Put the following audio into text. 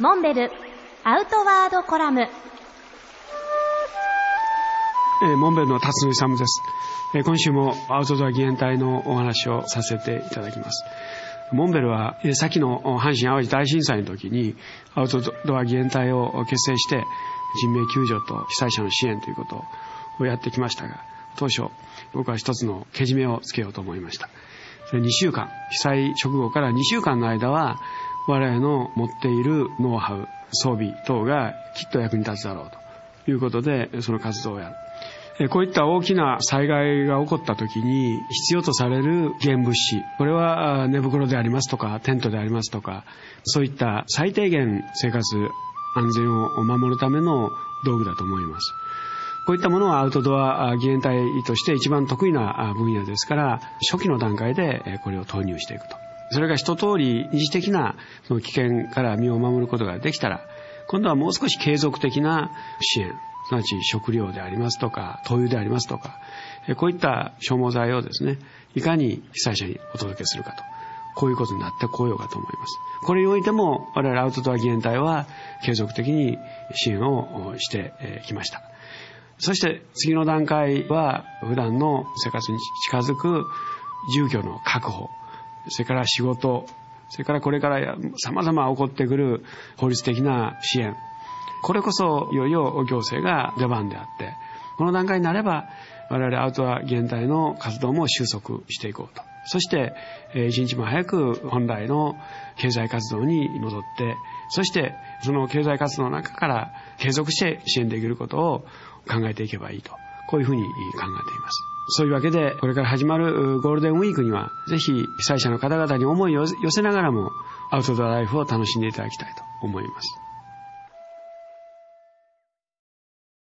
モンベルアウトワードコラム。えー、モンベルの辰野勇です、えー、今週もアウトドア義援隊のお話をさせていただきます。モンベルは、えー、先の阪神・淡路大震災の時にアウトドア義援隊を結成して人命救助と被災者の支援ということをやってきましたが当初僕は一つのけじめをつけようと思いました。2週間被災直後から2週間の間は我々の持っているノウハウ装備等がきっと役に立つだろうということでその活動をやる。こういった大きな災害が起こった時に必要とされる現物資これは寝袋でありますとかテントでありますとかそういった最低限生活安全を守るための道具だと思います。こういったものはアウトドア義援隊として一番得意な分野ですから初期の段階でこれを投入していくと。それが一通り二次的なその危険から身を守ることができたら今度はもう少し継続的な支援すなわち食料でありますとか、灯油でありますとか、こういった消耗剤をですね、いかに被災者にお届けするかと。こういうことになってこようかと思います。これにおいても、我々アウトドア義援隊は継続的に支援をしてきました。そして次の段階は、普段の生活に近づく住居の確保、それから仕事、それからこれから様々起こってくる法律的な支援、これこそいよいよ行政が出番であって、この段階になれば我々アウトドア現代の活動も収束していこうと。そして、一日も早く本来の経済活動に戻って、そしてその経済活動の中から継続して支援できることを考えていけばいいと。こういうふうに考えています。そういうわけで、これから始まるゴールデンウィークには、ぜひ被災者の方々に思いを寄せながらも、アウトドアライフを楽しんでいただきたいと思います。